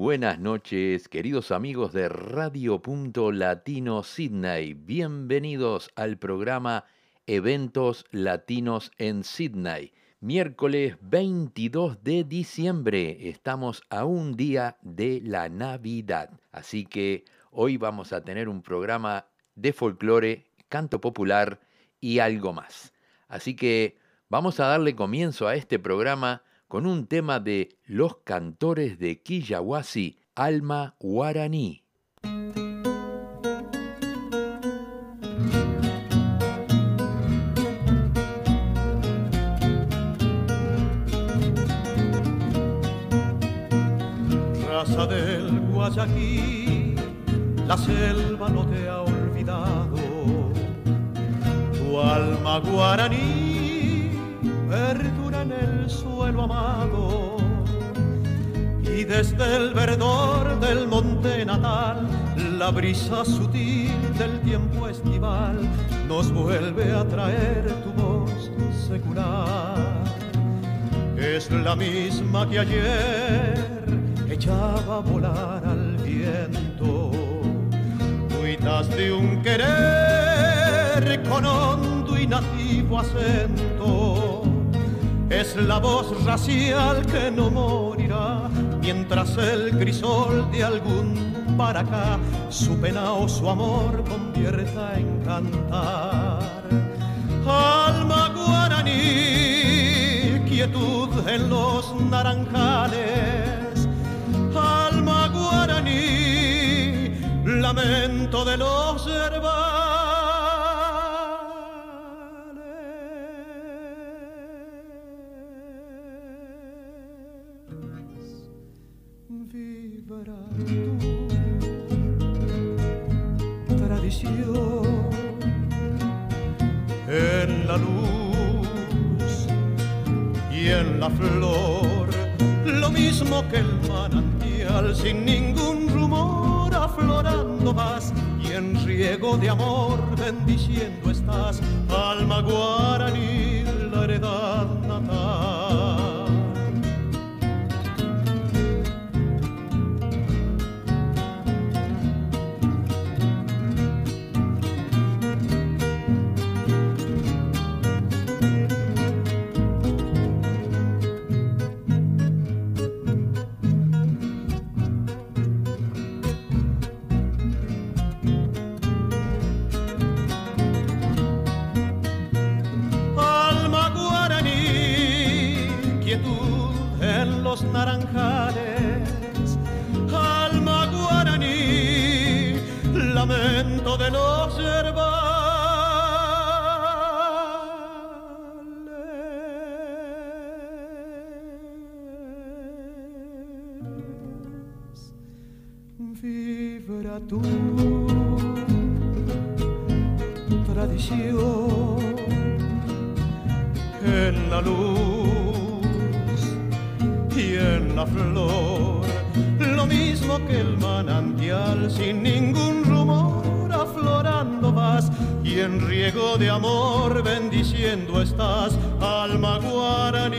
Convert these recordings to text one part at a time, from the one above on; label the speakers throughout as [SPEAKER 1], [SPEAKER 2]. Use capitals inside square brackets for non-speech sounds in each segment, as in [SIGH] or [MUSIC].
[SPEAKER 1] Buenas noches, queridos amigos de Radio Punto Latino Sydney. Bienvenidos al programa Eventos Latinos en Sydney. Miércoles 22 de diciembre. Estamos a un día de la Navidad. Así que hoy vamos a tener un programa de folclore, canto popular y algo más. Así que vamos a darle comienzo a este programa con un tema de los cantores de Quillahuasi, Alma Guaraní.
[SPEAKER 2] Raza del Guayaquil, la selva no te ha olvidado. Tu alma guaraní suelo amado. Y desde el verdor del monte natal, la brisa sutil del tiempo estival nos vuelve a traer tu voz secular. Es la misma que ayer echaba a volar al viento. Cuitas de un querer con hondo y nativo acento. Es la voz racial que no morirá mientras el crisol de algún para su pena o su amor convierta en cantar. Alma guaraní, quietud en los naranjales. Alma guaraní, lamento de los herbales. Tradición en la luz y en la flor, lo mismo que el manantial sin ningún rumor aflorando vas y en riego de amor bendiciendo estás, alma guaraní, la heredad natal. Naranjales, alma guaraní, lamento de los herbales. Vibra tu de amor bendiciendo estás, alma guaraní.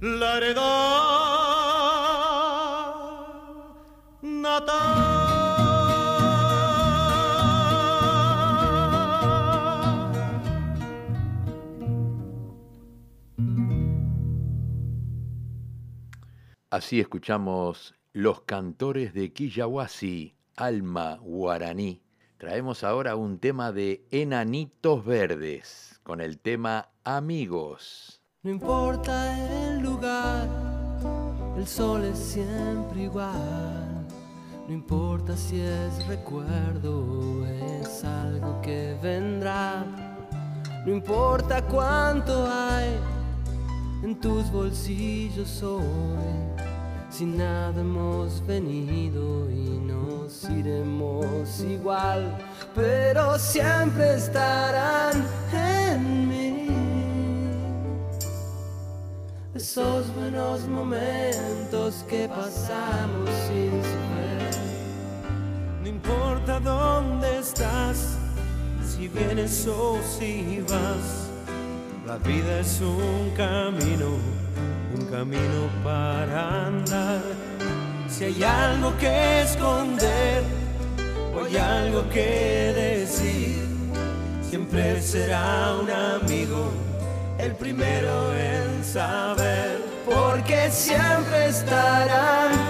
[SPEAKER 2] La heredad natal.
[SPEAKER 1] Así escuchamos Los cantores de Quillahuasi, Alma Guaraní. Traemos ahora un tema de Enanitos Verdes, con el tema Amigos.
[SPEAKER 3] No importa el lugar, el sol es siempre igual. No importa si es recuerdo o es algo que vendrá. No importa cuánto hay en tus bolsillos hoy. Si nada hemos venido y nos iremos igual, pero siempre estarán en mí esos buenos momentos que pasamos sin saber.
[SPEAKER 4] No importa dónde estás, si vienes o si vas, la vida es un camino
[SPEAKER 3] un camino para andar. Si hay algo que esconder o hay algo que decir, siempre será un amigo el primero en saber, porque siempre estarán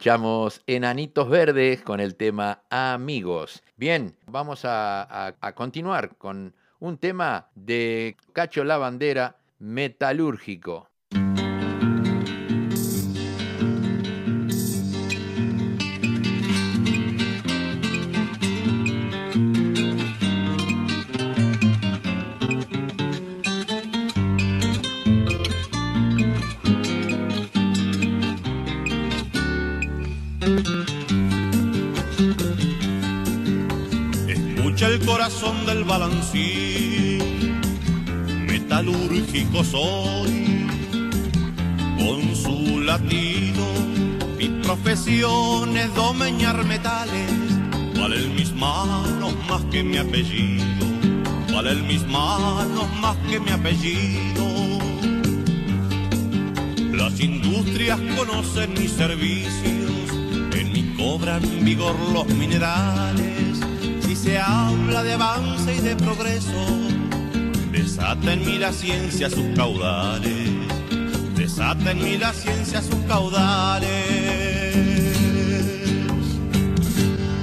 [SPEAKER 1] escuchamos Enanitos Verdes con el tema Amigos. Bien, vamos a, a- a continuar con un tema de Cacho La Bandera, metalúrgico.
[SPEAKER 5] Metalúrgico soy, con su latido, mi profesión es domeñar metales, valen mis manos más que mi apellido, valen mis manos más que mi apellido. Las industrias conocen mis servicios, en mí cobran vigor los minerales. Se habla de avance y de progreso, desata en mí la ciencia sus caudales, desata en mí la ciencia sus caudales.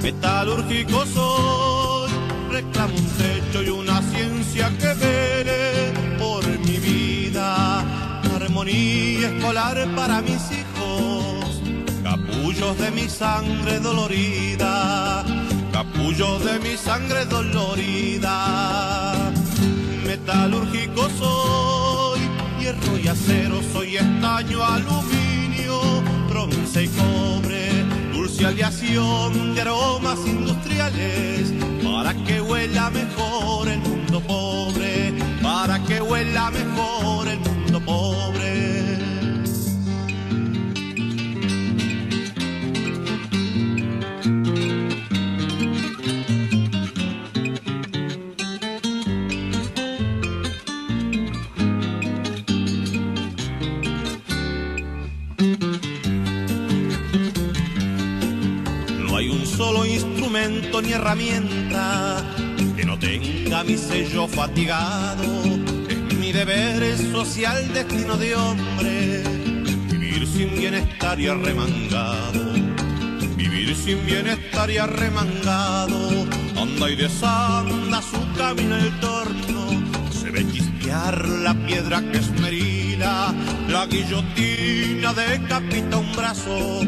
[SPEAKER 5] Metalúrgico soy, reclamo un techo y una ciencia que vele por mi vida. Armonía escolar para mis hijos, capullos de mi sangre dolorida, capullos de mi sangre dolorida. Metalúrgico soy, hierro y acero, soy estaño, aluminio, bronce y cobre, dulce aleación de aromas industriales, para que huela mejor el mundo pobre, para que huela mejor el mundo pobre. Ni herramienta que no tenga mi sello fatigado. Es mi deber, es social destino de hombre. Vivir sin bienestar y arremangado. Vivir sin bienestar y arremangado. Anda y desanda su camino el torno. Se ve chispear la piedra que esmerila. La guillotina decapita un brazo.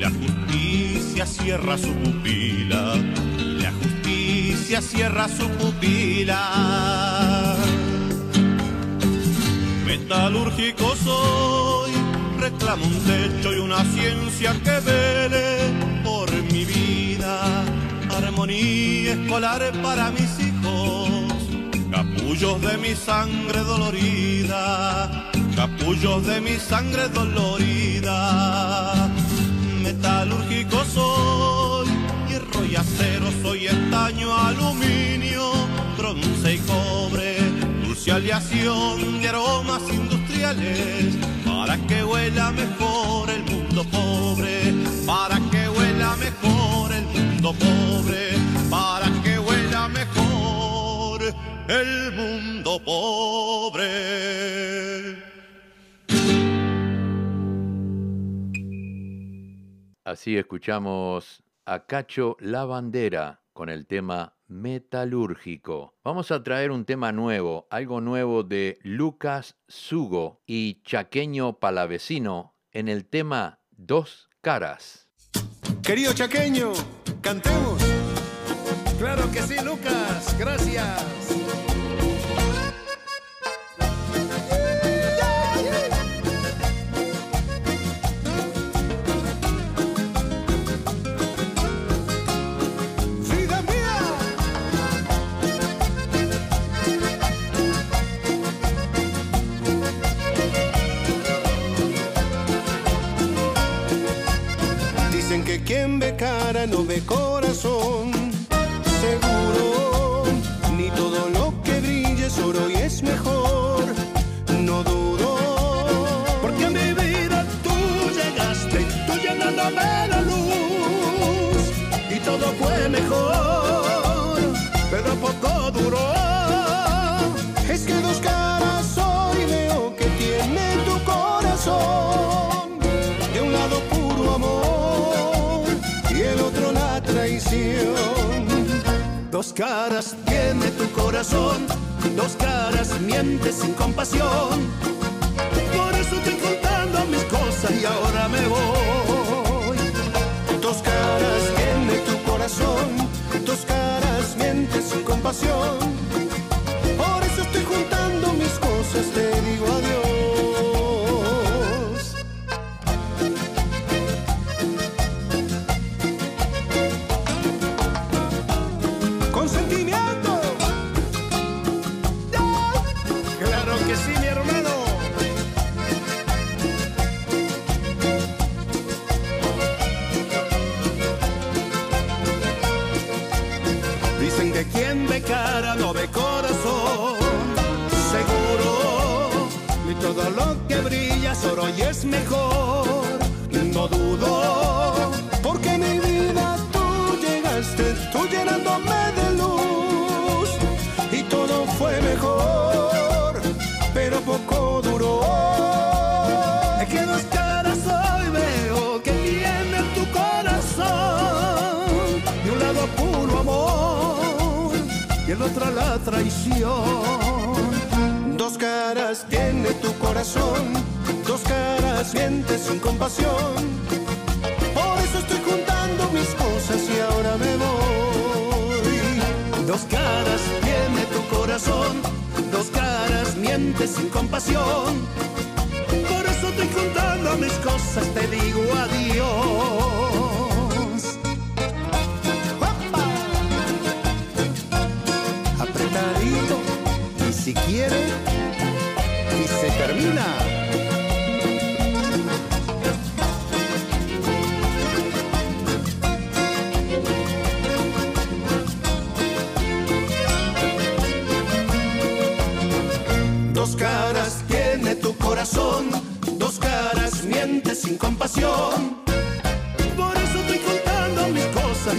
[SPEAKER 5] La justicia cierra su pupila. La justicia cierra su pupila. Metalúrgico soy, reclamo un techo y una ciencia que vele por mi vida. Armonía escolar para mis hijos, capullos de mi sangre dolorida, capullos de mi sangre dolorida. Metalúrgico soy, hierro y acero, soy estaño, aluminio, bronce y cobre y aleación de aromas industriales para que huela mejor el mundo pobre, para que huela mejor el mundo pobre, para que huela mejor el mundo pobre.
[SPEAKER 1] Así escuchamos a Cacho La Bandera con el tema metalúrgico. Vamos a traer un tema nuevo, algo nuevo de Lucas Sugo y Chaqueño Palavecino en el tema Dos Caras.
[SPEAKER 6] Querido Chaqueño, cantemos.
[SPEAKER 2] Claro que sí, Lucas, gracias.
[SPEAKER 6] Quien ve cara no ve corazón. Seguro, ni todo lo que brille es oro y es mejor. No dudo,
[SPEAKER 2] porque en mi vida tú llegaste, tú llenándome la luz. Y todo fue mejor, pero poco duró.
[SPEAKER 6] Dos caras tiene tu corazón,
[SPEAKER 2] dos caras mientes sin compasión. Por eso estoy contando mis cosas y ahora me voy.
[SPEAKER 6] Dos caras tiene tu corazón, dos caras mientes sin compasión.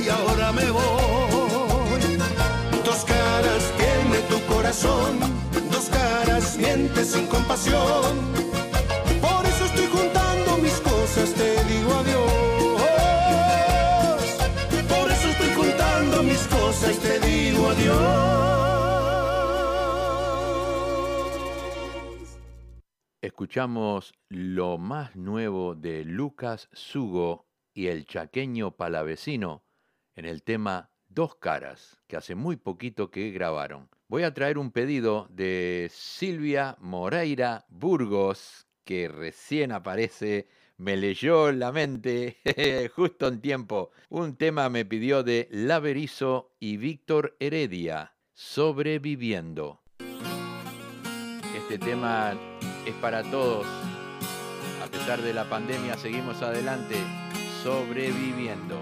[SPEAKER 2] Y
[SPEAKER 6] ahora me voy.
[SPEAKER 2] Dos caras tiene tu corazón, dos caras mientes sin compasión. Por eso estoy juntando mis cosas, te digo adiós. Por eso estoy
[SPEAKER 6] juntando mis cosas te digo adiós.
[SPEAKER 1] escuchamos lo más nuevo de Lucas Sugo y el chaqueño palavecino en el tema Dos Caras, que hace muy poquito que grabaron. Voy a traer un pedido de Silvia Moreira Burgos, que recién aparece, me leyó la mente [LAUGHS] justo en tiempo. Un tema me pidió de Laverizo y Víctor Heredia, Sobreviviendo. Este tema es para todos. A pesar de la pandemia, seguimos adelante, sobreviviendo.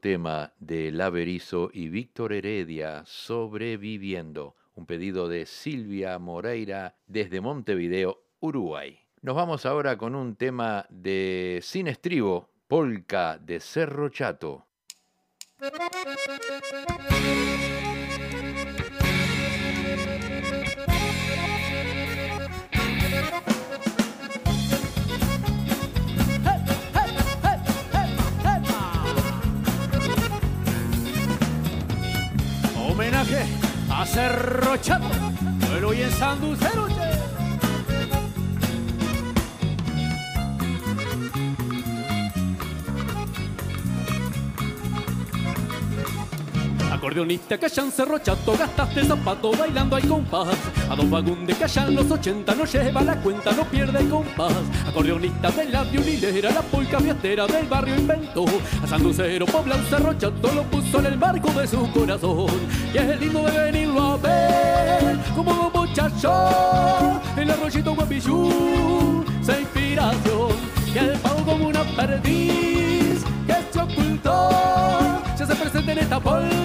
[SPEAKER 1] Tema de Laverizo y Víctor Heredia, Sobreviviendo, un pedido de Silvia Moreira desde Montevideo, Uruguay. Nos vamos ahora con un tema de Sin Estribo, Polka de Cerro Chato.
[SPEAKER 7] homenaje a Cerro Chapo, Eloy en San Dulce Acordeonista en Cerro Chato, gastaste zapato bailando al compás. A dos vagundes que en los 80 no lleva la cuenta, no pierde el compás. Acordeonista de la violilera, la polca fiestera del barrio inventó. A Sanducero, Pobla, un Cerro lo puso en el barco de su corazón. Y es lindo de venirlo a ver, como un muchacho, el arroyito guapillú, se inspiración. Y el pavo como una perdiz que se ocultó ya se presenta en esta polca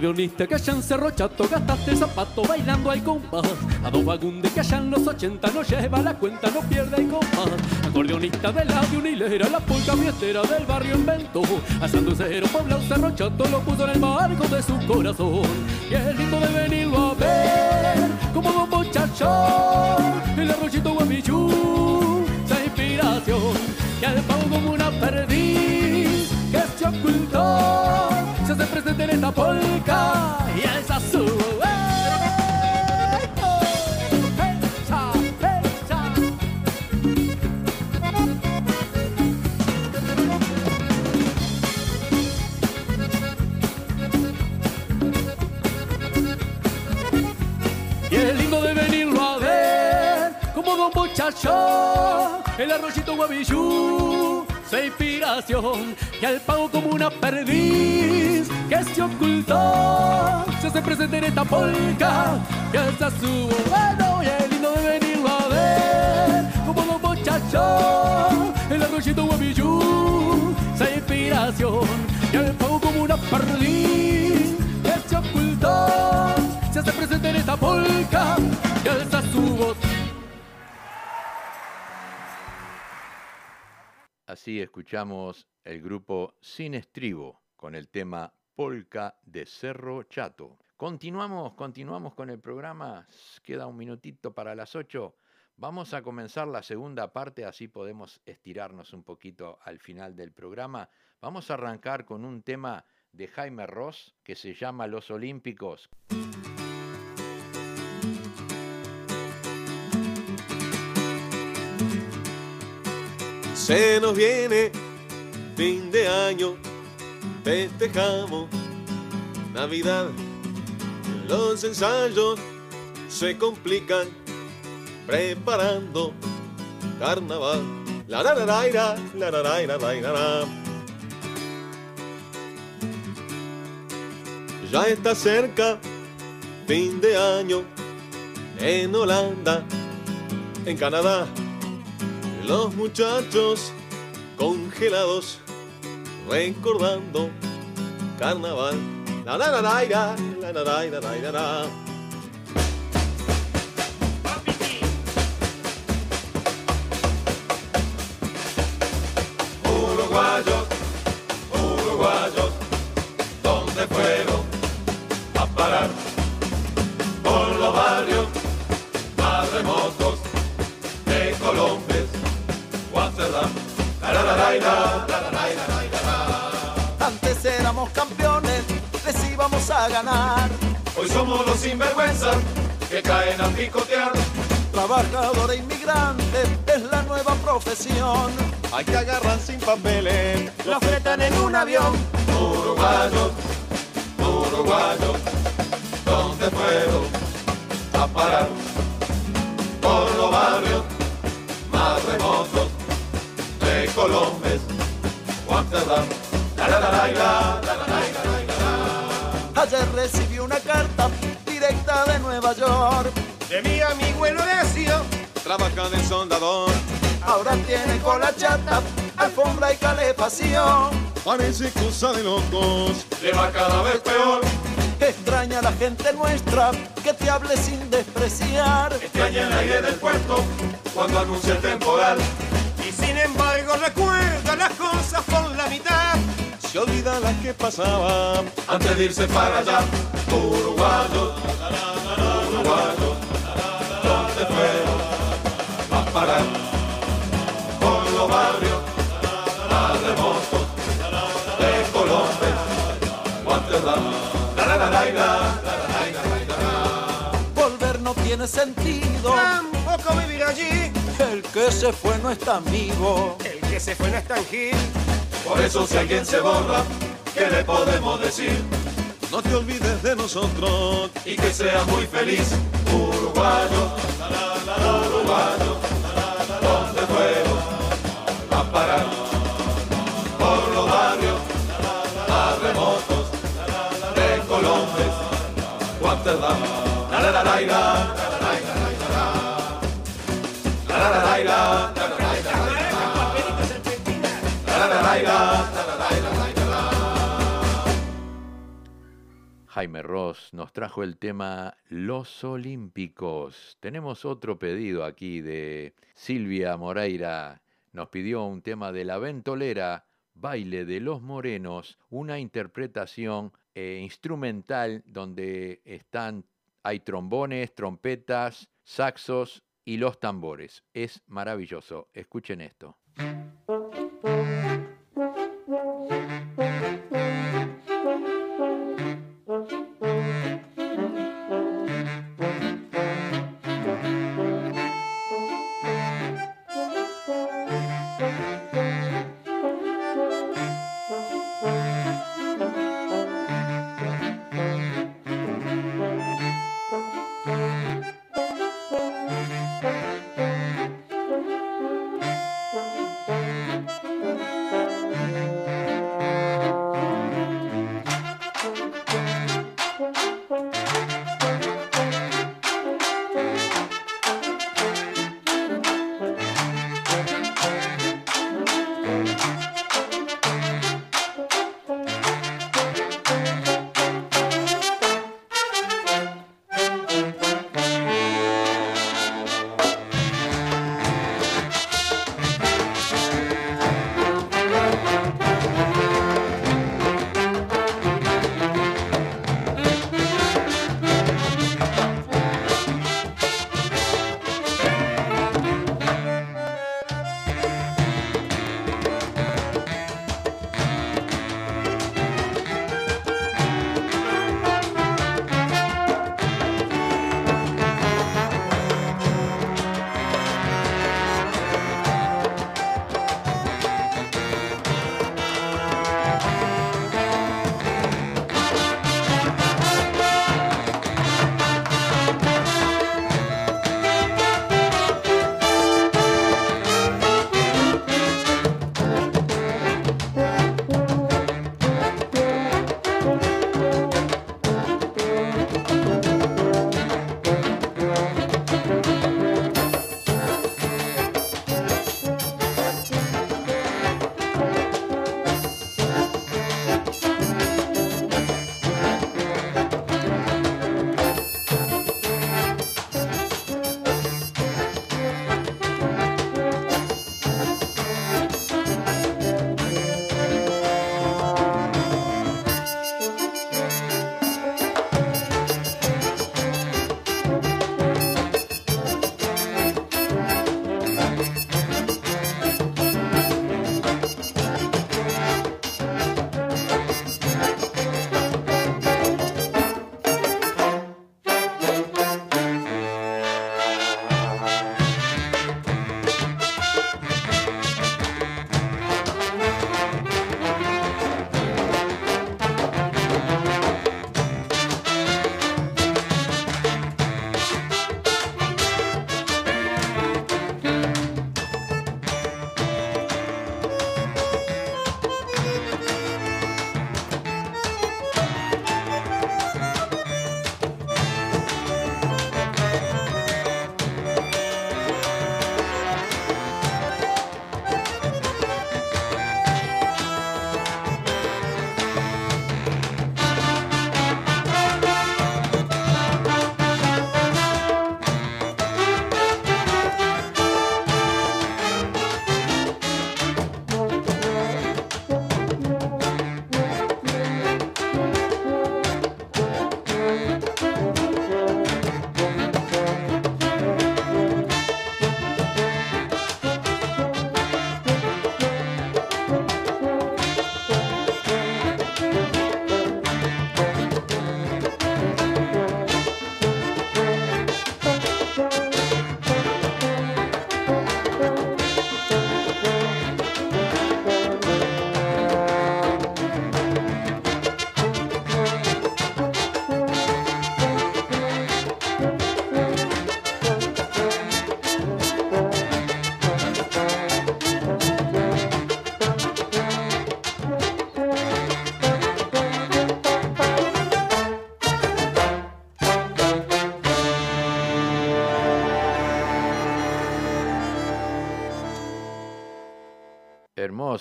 [SPEAKER 7] Acordeonista que allá en Cerro Chato gastaste el zapato bailando al compás. A dos vagundes que allá en los 80 no lleva la cuenta, no pierde el compás. Acordeonista de la de unilera, la polca fiestera del barrio inventó. A Sanducero, Puebla, Cerro Chato lo puso en el barco de su corazón. Y es lindo de venirlo a ver, como dos muchachos, el arroyito guapillú, esa inspiración. Y al pavo como una perdiz que se ocultó se hace presente muchachos, el arroyito guavillú su inspiración y al pago como una perdiz que se ocultó se hace presente en esta polca que alza su bueno y el lindo de venirlo a ver como los muchachos el arroyito guapillú su inspiración y al pago como una perdiz que se ocultó se hace presente en esta polca que alza su voz
[SPEAKER 1] Así escuchamos el grupo Sin Estribo con el tema Polka de Cerro Chato. Continuamos, continuamos con el programa. Queda un minutito para las 8. Vamos a comenzar la segunda parte, así podemos estirarnos un poquito al final del programa. Vamos a arrancar con un tema de Jaime Ross que se llama Los Olímpicos.
[SPEAKER 8] Se nos viene fin de año, festejamos Navidad. Los ensayos se complican preparando carnaval. La la la la la la la la la Ya está cerca fin de año en Holanda, en Canadá los muchachos congelados recordando carnaval. La la la la la la la la la la la.
[SPEAKER 9] Antes éramos campeones, les íbamos a ganar.
[SPEAKER 10] Hoy somos los sinvergüenzas que caen a picotear.
[SPEAKER 9] trabajador e inmigrante es la nueva profesión.
[SPEAKER 8] Hay que agarrar sin papeles,
[SPEAKER 9] lo fletan en un avión.
[SPEAKER 10] Uruguayo, uruguayo, ¿dónde fueron a parar? Por los barrios la, la.
[SPEAKER 9] Ayer recibí una carta directa de Nueva York.
[SPEAKER 8] De mi amigo el Horacio, trabaja de soldador.
[SPEAKER 9] Ahora tiene cola chata, alfombra y calefacción.
[SPEAKER 8] Parece cosa de locos,
[SPEAKER 10] Le va cada vez peor.
[SPEAKER 9] Extraña a la gente nuestra que te hable sin despreciar.
[SPEAKER 10] Extraña el aire del puerto cuando anuncia el temporal.
[SPEAKER 8] Y sin embargo recuerda las cosas por la mitad. Se olvida las que pasaban.
[SPEAKER 10] Antes de irse para allá, uruguayo, uruguayo, ¿dónde fueron a parar? Por los barrios más remotos de Colombia,
[SPEAKER 9] Volver no tiene sentido.
[SPEAKER 8] Tampoco vivir allí.
[SPEAKER 9] El que se fue no es amigo.
[SPEAKER 8] El que se fue no es tan gil.
[SPEAKER 10] Por eso si alguien se borra, ¿qué le podemos decir?
[SPEAKER 8] No te olvides de nosotros.
[SPEAKER 10] Y que sea muy feliz, uruguayo, uruguayo, ¿dónde fueron a parar? Por los barrios más remotos de Colombia, Amsterdam. La la la la
[SPEAKER 1] Jaime Ross nos trajo el tema Los Olímpicos. Tenemos otro pedido aquí de Silvia Moreira. Nos pidió un tema de la ventolera, Baile de los Morenos, una interpretación eh, instrumental donde están, hay trombones, trompetas, saxos y los tambores. Es maravilloso. Escuchen esto.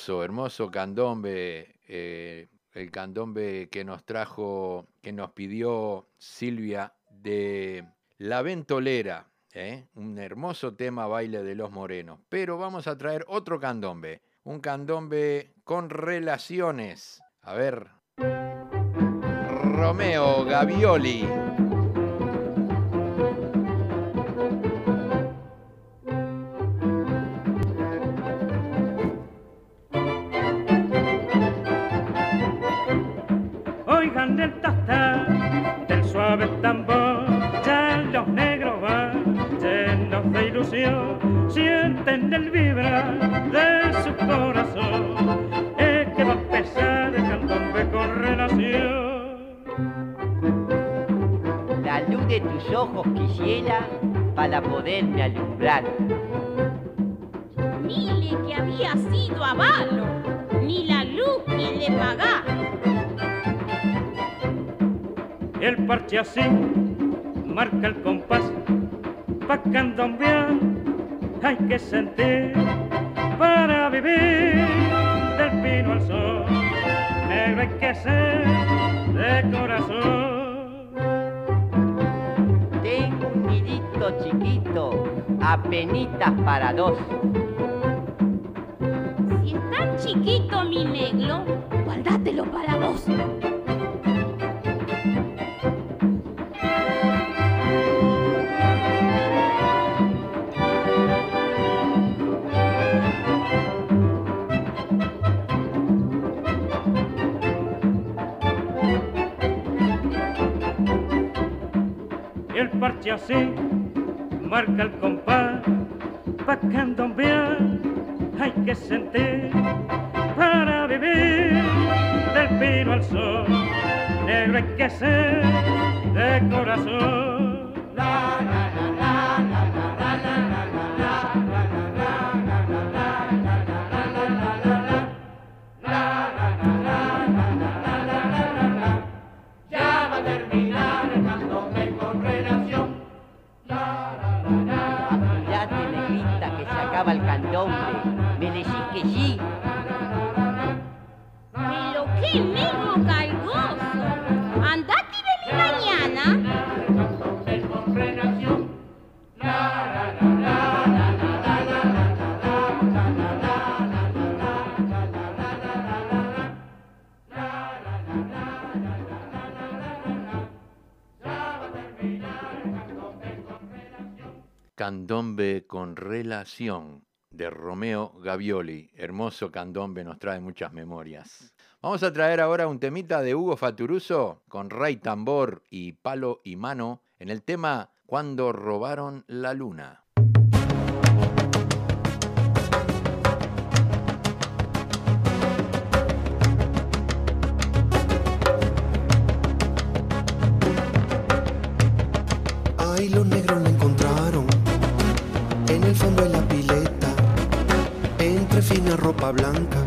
[SPEAKER 1] Hermoso, candombe. eh, el candombe que nos trajo, que nos pidió Silvia de La Ventolera. ¿eh? Un hermoso tema baile de los morenos. Pero vamos a traer otro candombe. Un candombe con relaciones. A ver. Romeo Gavioli.
[SPEAKER 11] Del suave tambor, ya los negros van llenos de ilusión, sienten el vibrar de su corazón, es que va a empezar el candombe con relación.
[SPEAKER 12] La luz de tus ojos quisiera para poderme alumbrar.
[SPEAKER 13] Dile que había sido avalo, ni la luz quien le pagá.
[SPEAKER 11] El parche así marca el compás, pa' candombear hay que sentir para vivir del pino al sol. Negro hay que ser de corazón.
[SPEAKER 12] Tengo un nidito chiquito, apenitas para dos.
[SPEAKER 13] Si es tan chiquito mi negro, guardátelo para vos.
[SPEAKER 11] Parche así marca el compás, pa' candombear hay que sentir para vivir del pino al sol. Negro hay que ser de corazón.
[SPEAKER 14] Candombe con relación
[SPEAKER 1] de Romeo Gavioli. Hermoso candombe, nos trae muchas memorias. Vamos a traer ahora un temita de Hugo Faturuso con Ray Tambor y Palo y Mano en el tema Cuando robaron la luna.
[SPEAKER 15] Ay, los negros la encontraron en el fondo de la pileta, entre fina ropa blanca,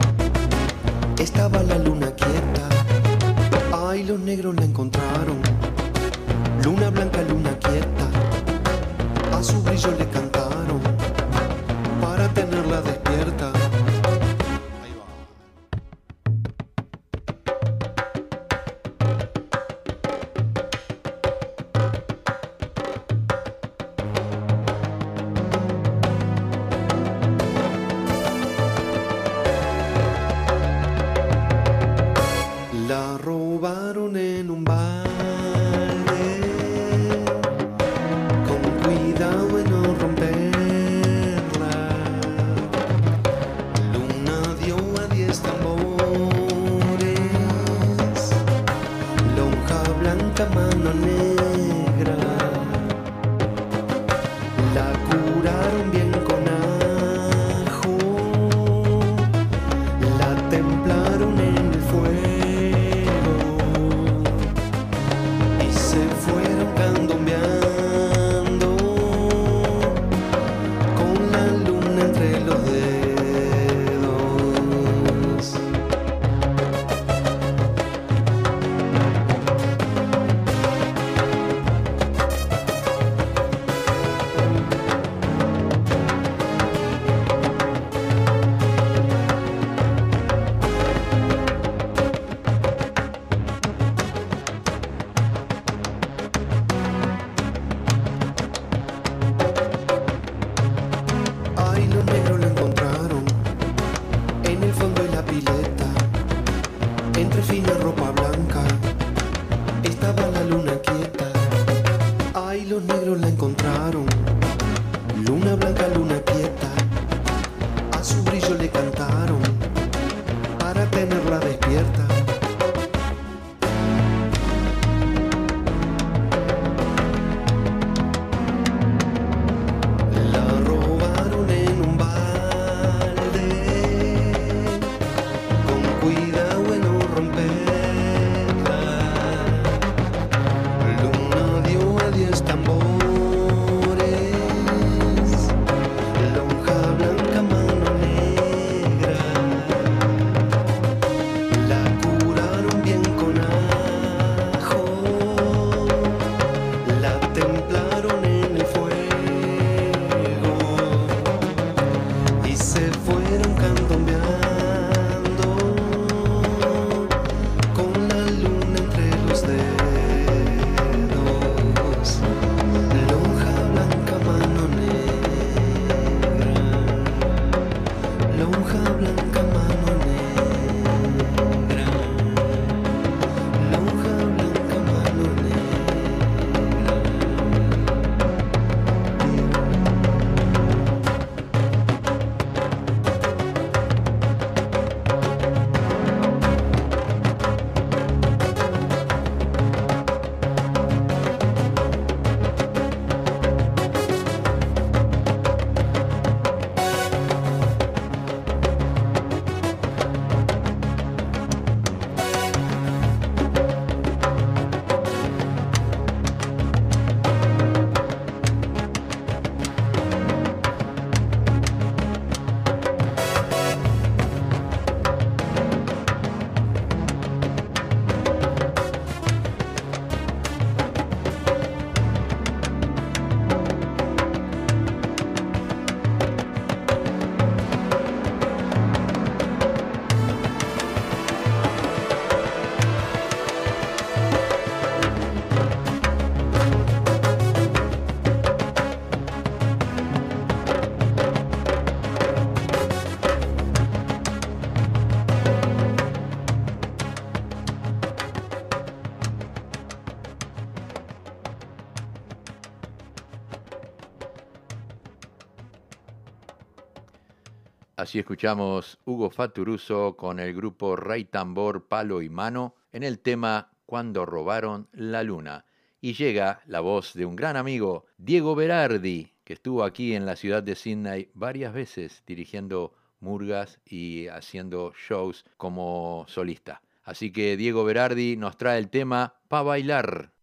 [SPEAKER 9] Así escuchamos Hugo Faturuso con el grupo Rey Tambor, Palo y Mano en el tema Cuando robaron la luna. Y llega la voz de un gran amigo, Diego Berardi, que estuvo aquí en la ciudad de Sydney varias veces dirigiendo murgas y haciendo shows como solista. Así que Diego Berardi nos trae el tema Pa' bailar.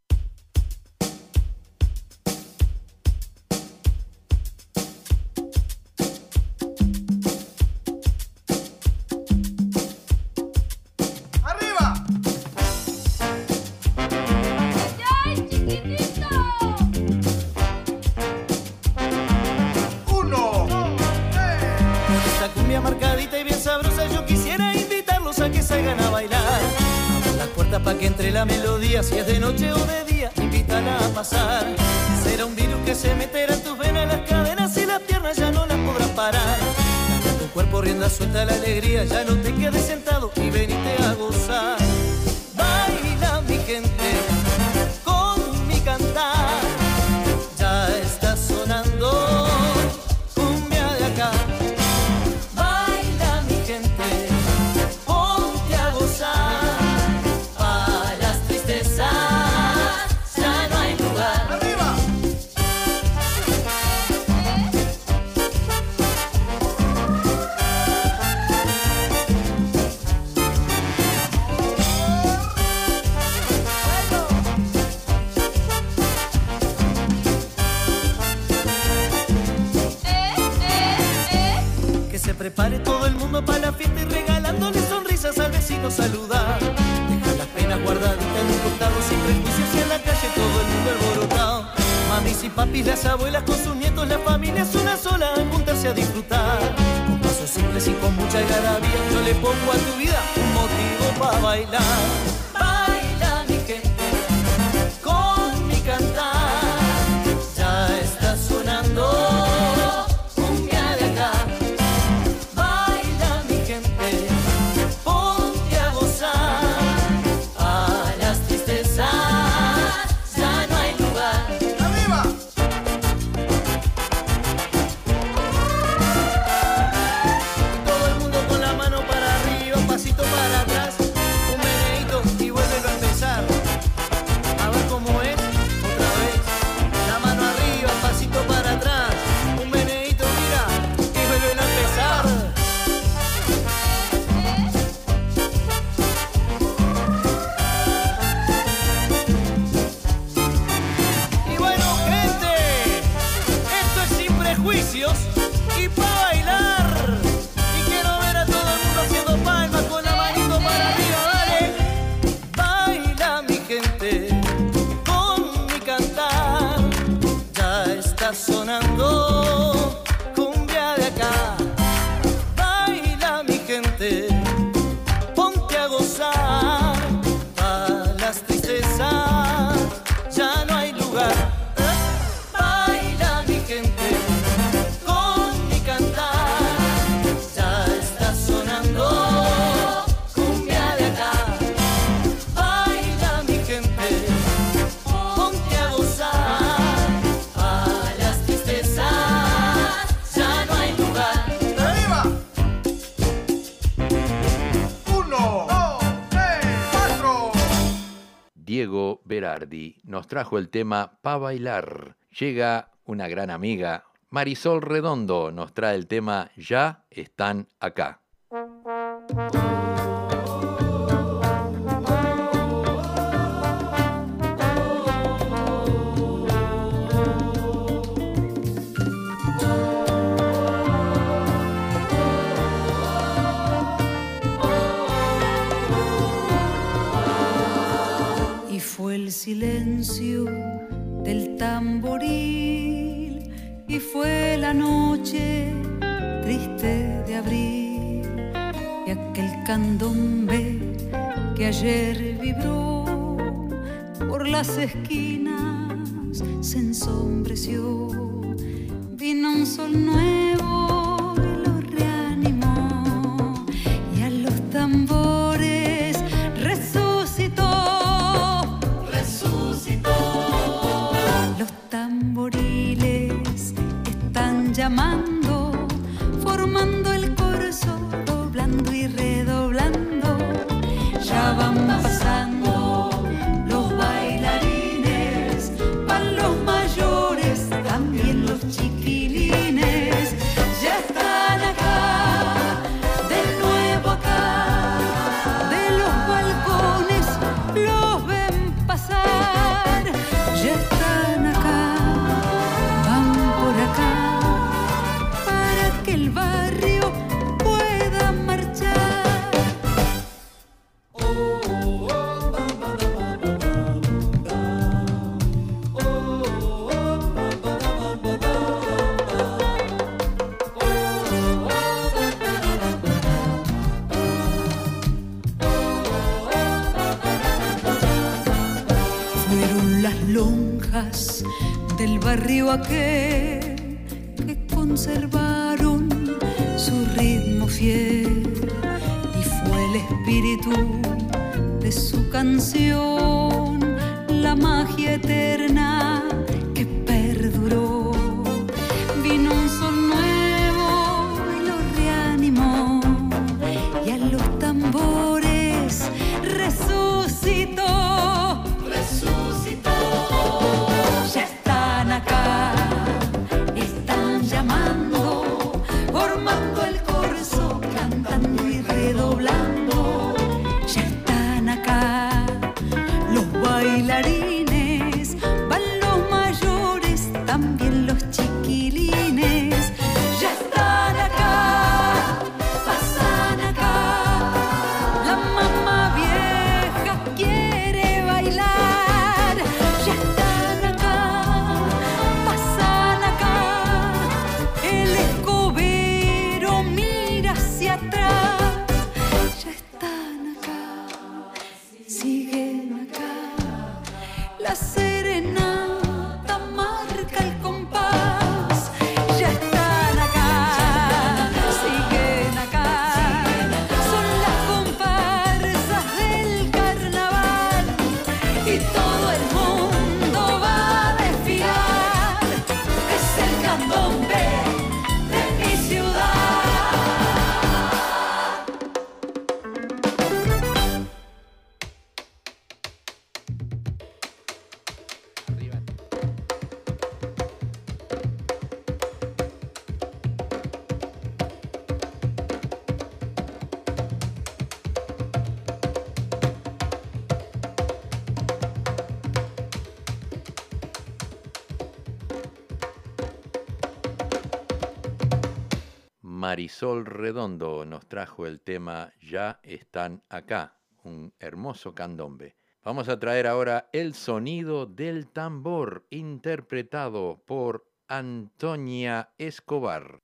[SPEAKER 1] trajo el tema Pa' bailar. Llega una gran amiga, Marisol Redondo, nos trae el tema Ya están acá.
[SPEAKER 16] silencio. su canción, la magia eterna. Sol
[SPEAKER 1] Redondo nos trajo el tema Ya están acá, un hermoso candombe. Vamos a traer ahora el sonido del tambor interpretado por Antonia Escobar.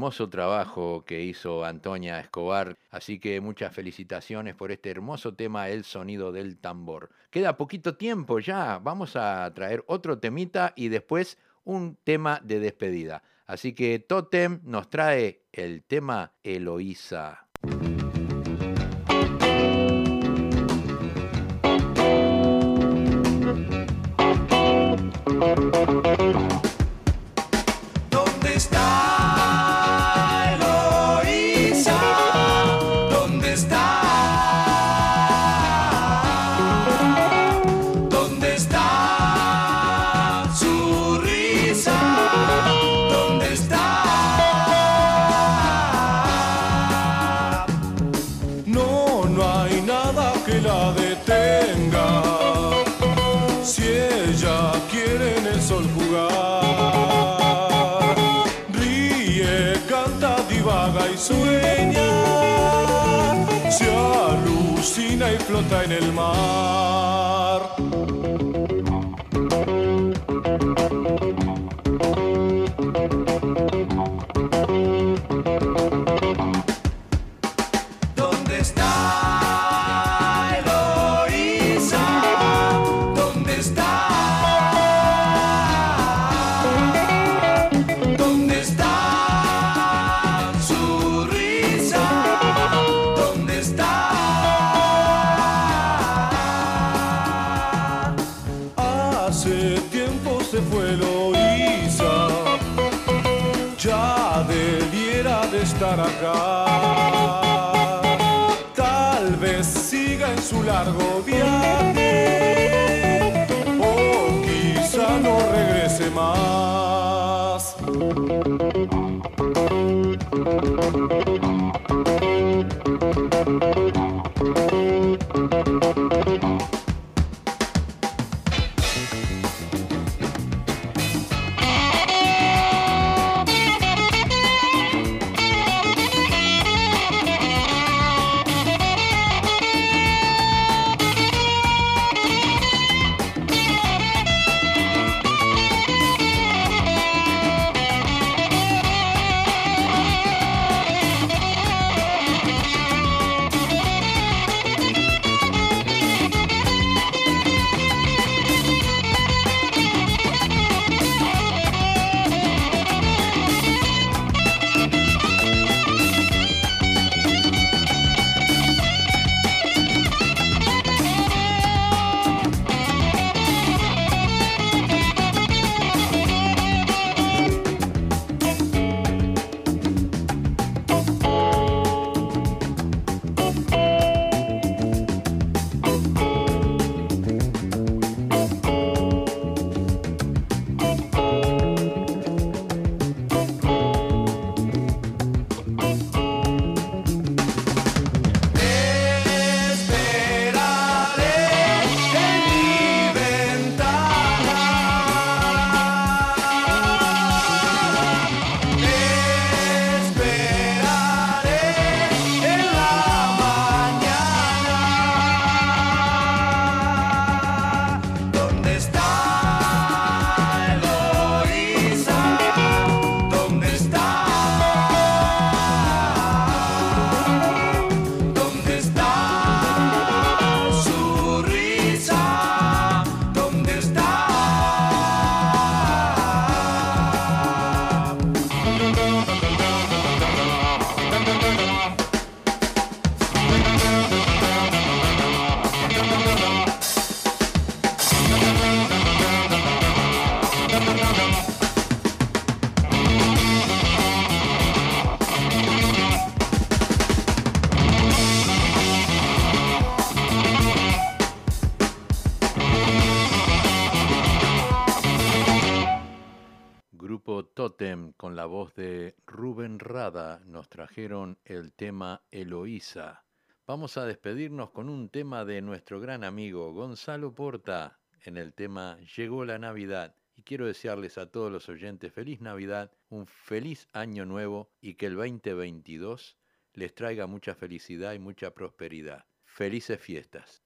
[SPEAKER 1] hermoso trabajo que hizo Antonia Escobar, así que muchas felicitaciones por este hermoso tema El sonido del tambor. Queda poquito tiempo ya, vamos a traer otro temita y después un tema de despedida. Así que Totem nos trae el tema Eloísa.
[SPEAKER 17] flota en el mar. largo
[SPEAKER 18] Con la voz de Rubén Rada nos trajeron el tema Eloísa. Vamos a despedirnos con un tema de nuestro gran amigo Gonzalo Porta en el tema Llegó la Navidad. Y quiero desearles a todos los oyentes feliz Navidad, un feliz año nuevo y que el 2022 les traiga mucha felicidad y mucha prosperidad. Felices fiestas.